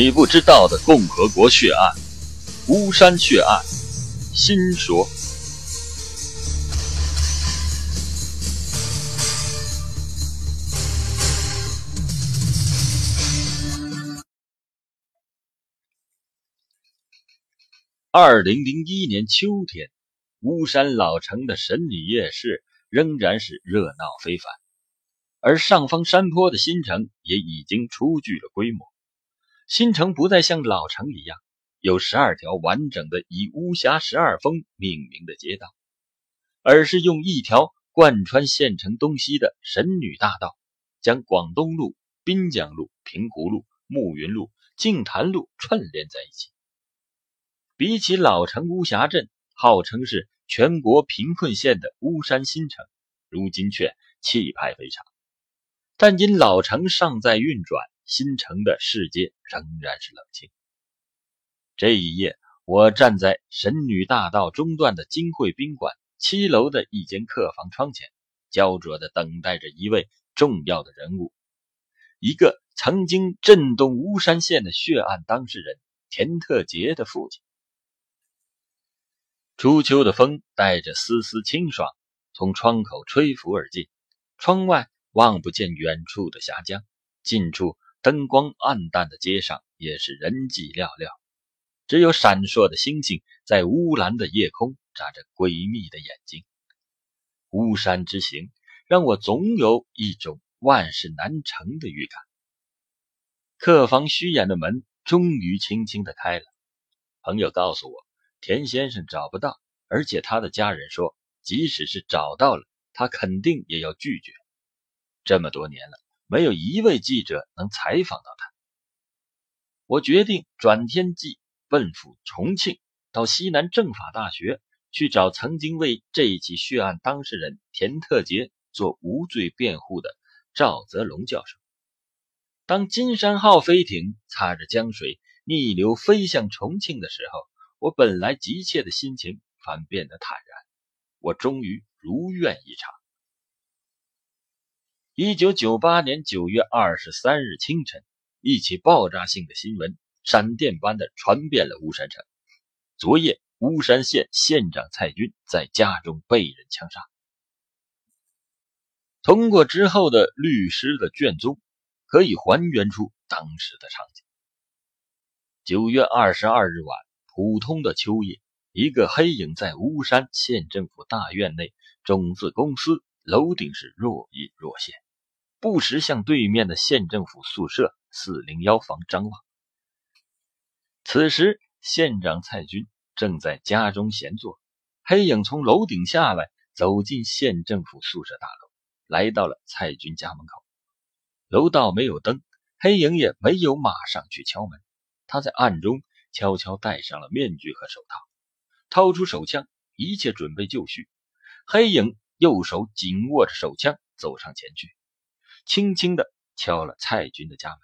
你不知道的共和国血案——巫山血案，新说。二零零一年秋天，巫山老城的神女夜市仍然是热闹非凡，而上方山坡的新城也已经初具了规模。新城不再像老城一样有十二条完整的以巫峡十二峰命名的街道，而是用一条贯穿县城东西的神女大道，将广东路、滨江路、平湖路、暮云路、净坛路串联在一起。比起老城巫峡镇，号称是全国贫困县的巫山新城，如今却气派非常。但因老城尚在运转。新城的世界仍然是冷清。这一夜，我站在神女大道中段的金汇宾馆七楼的一间客房窗前，焦灼地等待着一位重要的人物，一个曾经震动巫山县的血案当事人田特杰的父亲。初秋的风带着丝丝清爽，从窗口吹拂而进，窗外望不见远处的峡江，近处。灯光暗淡的街上也是人迹寥寥，只有闪烁的星星在乌蓝的夜空眨着诡秘的眼睛。巫山之行让我总有一种万事难成的预感。客房虚掩的门终于轻轻的开了。朋友告诉我，田先生找不到，而且他的家人说，即使是找到了，他肯定也要拒绝。这么多年了。没有一位记者能采访到他。我决定转天即奔赴重庆，到西南政法大学去找曾经为这一起血案当事人田特杰做无罪辩护的赵泽龙教授。当金山号飞艇擦着江水逆流飞向重庆的时候，我本来急切的心情反变得坦然。我终于如愿以偿。一九九八年九月二十三日清晨，一起爆炸性的新闻闪电般的传遍了巫山城。昨夜，巫山县县长蔡军在家中被人枪杀。通过之后的律师的卷宗，可以还原出当时的场景。九月二十二日晚，普通的秋夜，一个黑影在巫山县政府大院内种子公司楼顶是若隐若现。不时向对面的县政府宿舍四零幺房张望。此时，县长蔡军正在家中闲坐，黑影从楼顶下来，走进县政府宿舍大楼，来到了蔡军家门口。楼道没有灯，黑影也没有马上去敲门，他在暗中悄悄戴上了面具和手套，掏出手枪，一切准备就绪。黑影右手紧握着手枪，走上前去。轻轻地敲了蔡军的家门，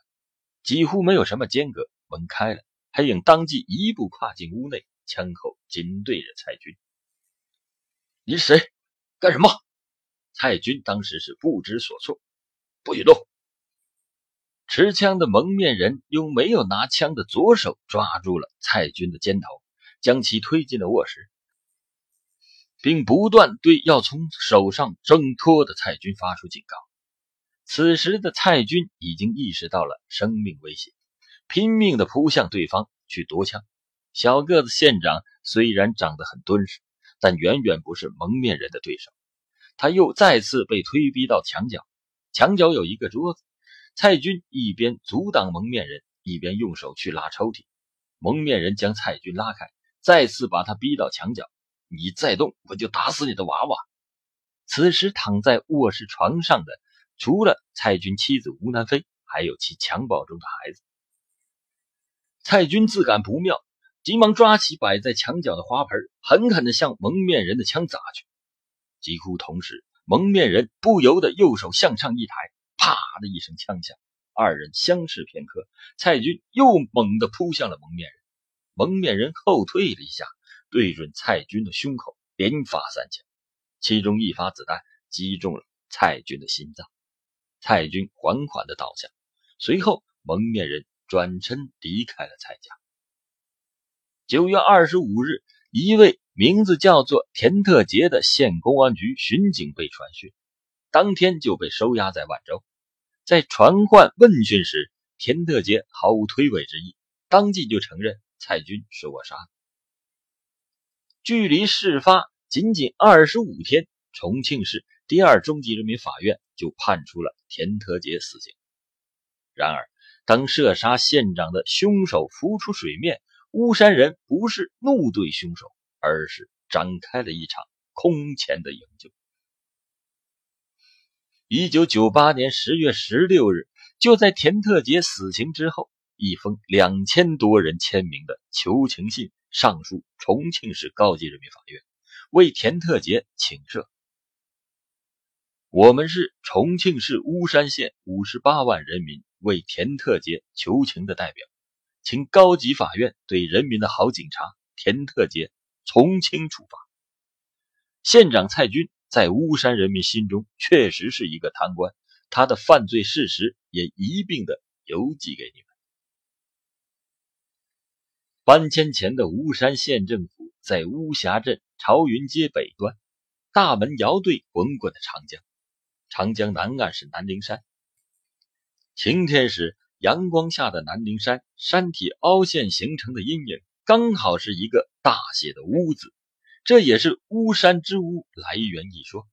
几乎没有什么间隔，门开了，黑影当即一步跨进屋内，枪口紧对着蔡军。你是谁？干什么？蔡军当时是不知所措，不许动！持枪的蒙面人用没有拿枪的左手抓住了蔡军的肩头，将其推进了卧室，并不断对要从手上挣脱的蔡军发出警告。此时的蔡军已经意识到了生命危险，拼命地扑向对方去夺枪。小个子县长虽然长得很敦实，但远远不是蒙面人的对手。他又再次被推逼到墙角，墙角有一个桌子。蔡军一边阻挡蒙面人，一边用手去拉抽屉。蒙面人将蔡军拉开，再次把他逼到墙角。你再动，我就打死你的娃娃！此时躺在卧室床上的。除了蔡军妻子吴南飞，还有其襁褓中的孩子。蔡军自感不妙，急忙抓起摆在墙角的花盆，狠狠地向蒙面人的枪砸去。几乎同时，蒙面人不由得右手向上一抬，啪的一声枪响，二人相视片刻，蔡军又猛地扑向了蒙面人。蒙面人后退了一下，对准蔡军的胸口连发三枪，其中一发子弹击中了蔡军的心脏。蔡军缓缓地倒下，随后蒙面人转身离开了蔡家。九月二十五日，一位名字叫做田特杰的县公安局巡警被传讯，当天就被收押在万州。在传唤问讯时，田特杰毫无推诿之意，当即就承认蔡军是我杀的。距离事发仅仅二十五天，重庆市第二中级人民法院就判处了田特杰死刑。然而，当射杀县长的凶手浮出水面，巫山人不是怒对凶手，而是展开了一场空前的营救。一九九八年十月十六日，就在田特杰死刑之后，一封两千多人签名的求情信。上书重庆市高级人民法院，为田特杰请赦。我们是重庆市巫山县五十八万人民为田特杰求情的代表，请高级法院对人民的好警察田特杰从轻处罚。县长蔡军在巫山人民心中确实是一个贪官，他的犯罪事实也一并的邮寄给你们。搬迁前的巫山县政府在巫峡镇朝云街北端，大门遥对滚滚的长江，长江南岸是南陵山。晴天时，阳光下的南陵山山体凹陷形成的阴影，刚好是一个大写的“巫”字，这也是“巫山之巫”来源一说。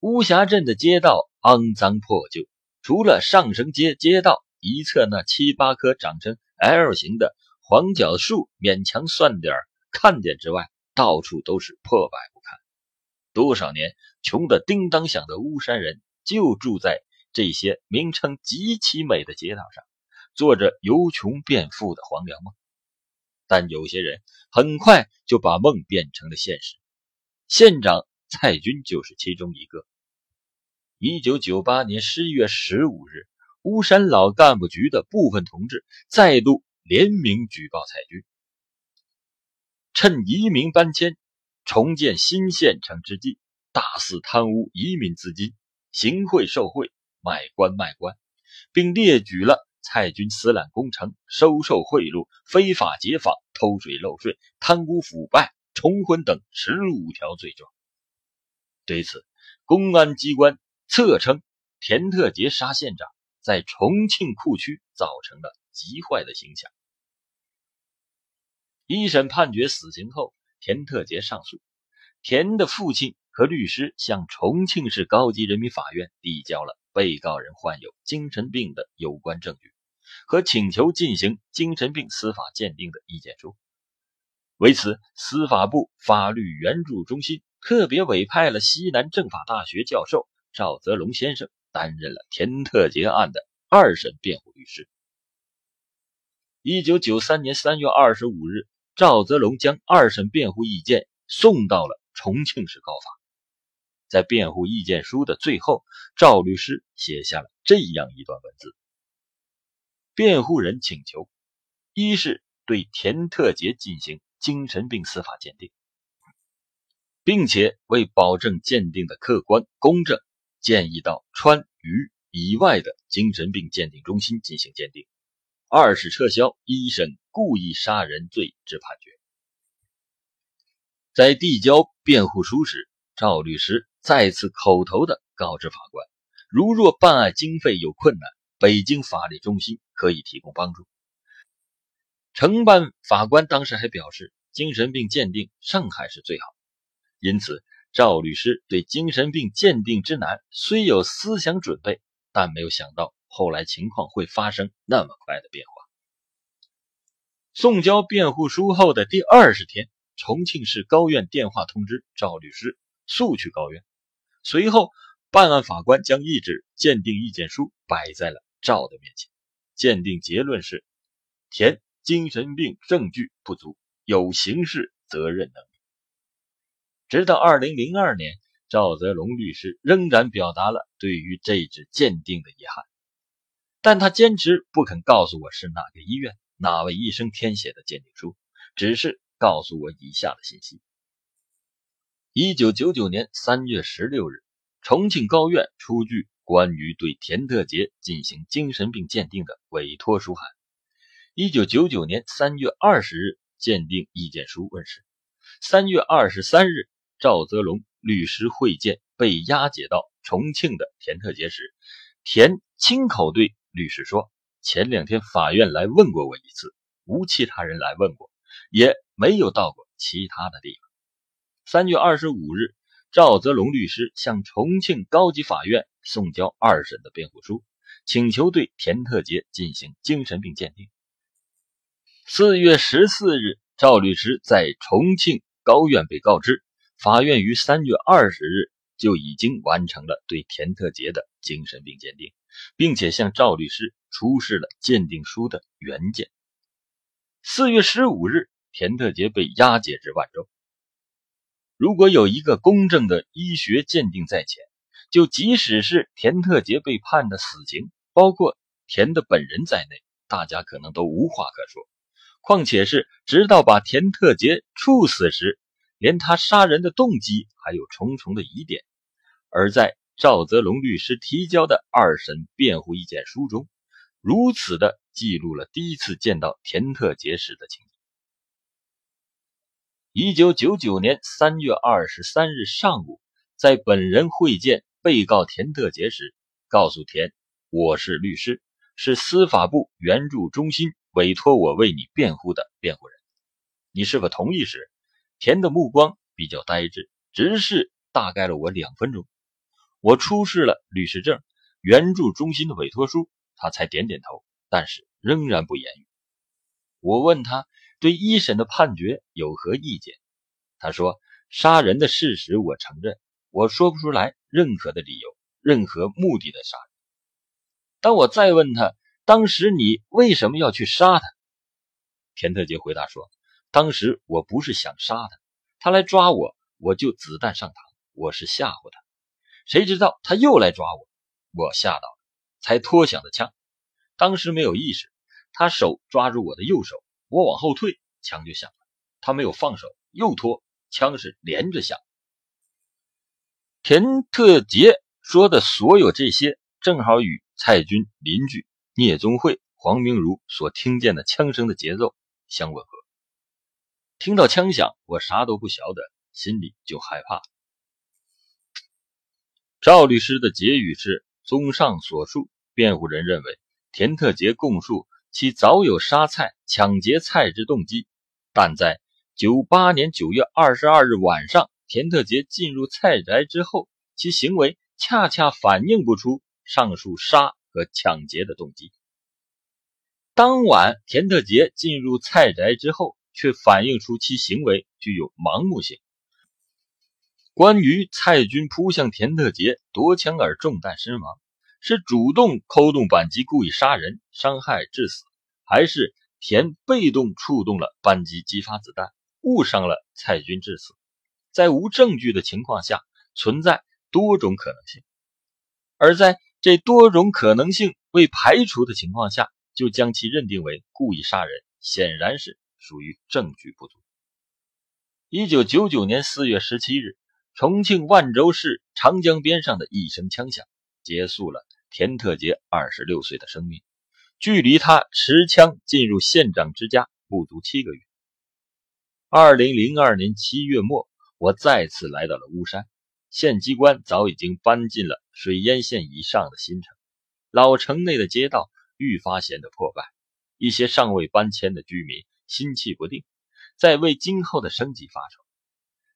巫峡镇的街道肮脏破旧，除了上升街街道一侧那七八棵长成 L 型的。黄角树勉强算点看点之外，到处都是破败。多少年穷得叮当响的巫山人，就住在这些名称极其美的街道上，做着由穷变富的黄粱梦。但有些人很快就把梦变成了现实。县长蔡军就是其中一个。一九九八年十一月十五日，巫山老干部局的部分同志再度。联名举报蔡军，趁移民搬迁、重建新县城之际，大肆贪污移民资金，行贿受贿，买官卖官，并列举了蔡军私揽工程、收受贿赂、非法解访、偷税漏税、贪污腐败、重婚等十五条罪状。对此，公安机关侧称，田特杰杀县长，在重庆库区造成了极坏的形象。一审判决死刑后，田特杰上诉。田的父亲和律师向重庆市高级人民法院递交了被告人患有精神病的有关证据和请求进行精神病司法鉴定的意见书。为此，司法部法律援助中心特别委派了西南政法大学教授赵泽龙先生担任了田特杰案的二审辩护律师。一九九三年三月二十五日。赵泽龙将二审辩护意见送到了重庆市高法，在辩护意见书的最后，赵律师写下了这样一段文字：辩护人请求，一是对田特杰进行精神病司法鉴定，并且为保证鉴定的客观公正，建议到川渝以外的精神病鉴定中心进行鉴定；二是撤销一审。故意杀人罪之判决，在递交辩护书时，赵律师再次口头的告知法官，如若办案经费有困难，北京法律中心可以提供帮助。承办法官当时还表示，精神病鉴定上海是最好，因此赵律师对精神病鉴定之难虽有思想准备，但没有想到后来情况会发生那么快的变化。送交辩护书后的第二十天，重庆市高院电话通知赵律师速去高院。随后，办案法官将一纸鉴定意见书摆在了赵的面前，鉴定结论是：田精神病证据不足，有刑事责任能力。直到二零零二年，赵泽龙律师仍然表达了对于这纸鉴定的遗憾，但他坚持不肯告诉我是哪个医院。哪位医生填写的鉴定书？只是告诉我以下的信息：一九九九年三月十六日，重庆高院出具关于对田特杰进行精神病鉴定的委托书函。一九九九年三月二十日，鉴定意见书问世。三月二十三日，赵泽龙律师会见被押解到重庆的田特杰时，田亲口对律师说：“前两天法院来问过我一次，无其他人来问过，也没有到过其他的地方。”三月二十五日，赵泽龙律师向重庆高级法院送交二审的辩护书，请求对田特杰进行精神病鉴定。四月十四日，赵律师在重庆高院被告知，法院于三月二十日就已经完成了对田特杰的精神病鉴定，并且向赵律师出示了鉴定书的原件。四月十五日，田特杰被押解至万州。如果有一个公正的医学鉴定在前，就即使是田特杰被判的死刑，包括田的本人在内，大家可能都无话可说。况且是直到把田特杰处死时，连他杀人的动机还有重重的疑点。而在赵泽龙律师提交的二审辩护意见书中，如此的记录了第一次见到田特杰时的情景。一九九九年三月二十三日上午，在本人会见被告田特杰时，告诉田：“我是律师，是司法部援助中心。”委托我为你辩护的辩护人，你是否同意？时，田的目光比较呆滞，直视大概了我两分钟。我出示了律师证、援助中心的委托书，他才点点头，但是仍然不言语。我问他对一审的判决有何意见，他说：“杀人的事实我承认，我说不出来任何的理由、任何目的的杀人。”当我再问他。当时你为什么要去杀他？田特杰回答说：“当时我不是想杀他，他来抓我，我就子弹上膛，我是吓唬他。谁知道他又来抓我，我吓到了，才拖响的枪。当时没有意识，他手抓住我的右手，我往后退，枪就响了。他没有放手，又拖，枪是连着响。”田特杰说的所有这些，正好与蔡军邻居。聂宗慧、黄明如所听见的枪声的节奏相吻合。听到枪响，我啥都不晓得，心里就害怕。赵律师的结语是：综上所述，辩护人认为田特杰供述其早有杀菜、抢劫菜之动机，但在九八年九月二十二日晚上，田特杰进入菜宅之后，其行为恰恰反映不出上述杀。和抢劫的动机。当晚，田特杰进入蔡宅之后，却反映出其行为具有盲目性。关于蔡军扑向田特杰夺枪而中弹身亡，是主动扣动扳机故意杀人伤害致死，还是田被动触动了扳机激发子弹误伤了蔡军致死？在无证据的情况下，存在多种可能性，而在。这多种可能性未排除的情况下，就将其认定为故意杀人，显然是属于证据不足。一九九九年四月十七日，重庆万州市长江边上的一声枪响，结束了田特杰二十六岁的生命。距离他持枪进入县长之家不足七个月。二零零二年七月末，我再次来到了巫山。县机关早已经搬进了水淹县以上的新城，老城内的街道愈发显得破败。一些尚未搬迁的居民心气不定，在为今后的生计发愁。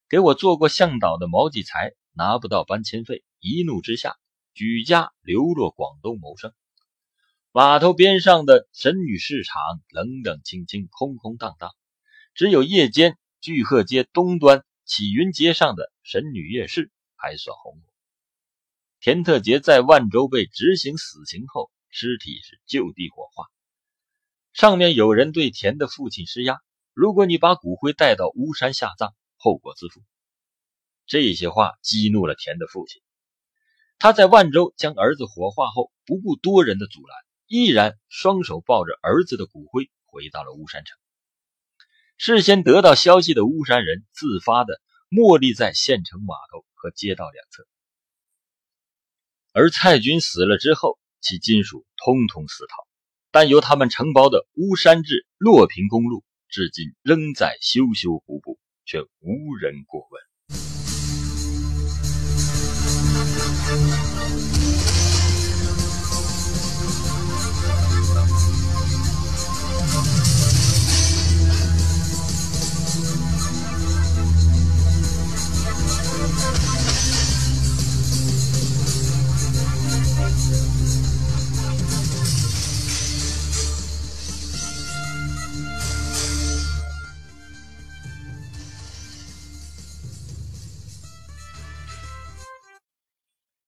给我做过向导的毛继才拿不到搬迁费，一怒之下举家流落广东谋生。码头边上的神女市场冷冷清清、空空荡荡，只有夜间聚鹤街东端启云街上的神女夜市。还算红火。田特杰在万州被执行死刑后，尸体是就地火化。上面有人对田的父亲施压：如果你把骨灰带到巫山下葬，后果自负。这些话激怒了田的父亲。他在万州将儿子火化后，不顾多人的阻拦，毅然双手抱着儿子的骨灰回到了巫山城。事先得到消息的巫山人自发的。默立在县城码头和街道两侧。而蔡军死了之后，其金属通通私逃。但由他们承包的巫山至洛平公路，至今仍在修修补补，却无人过问。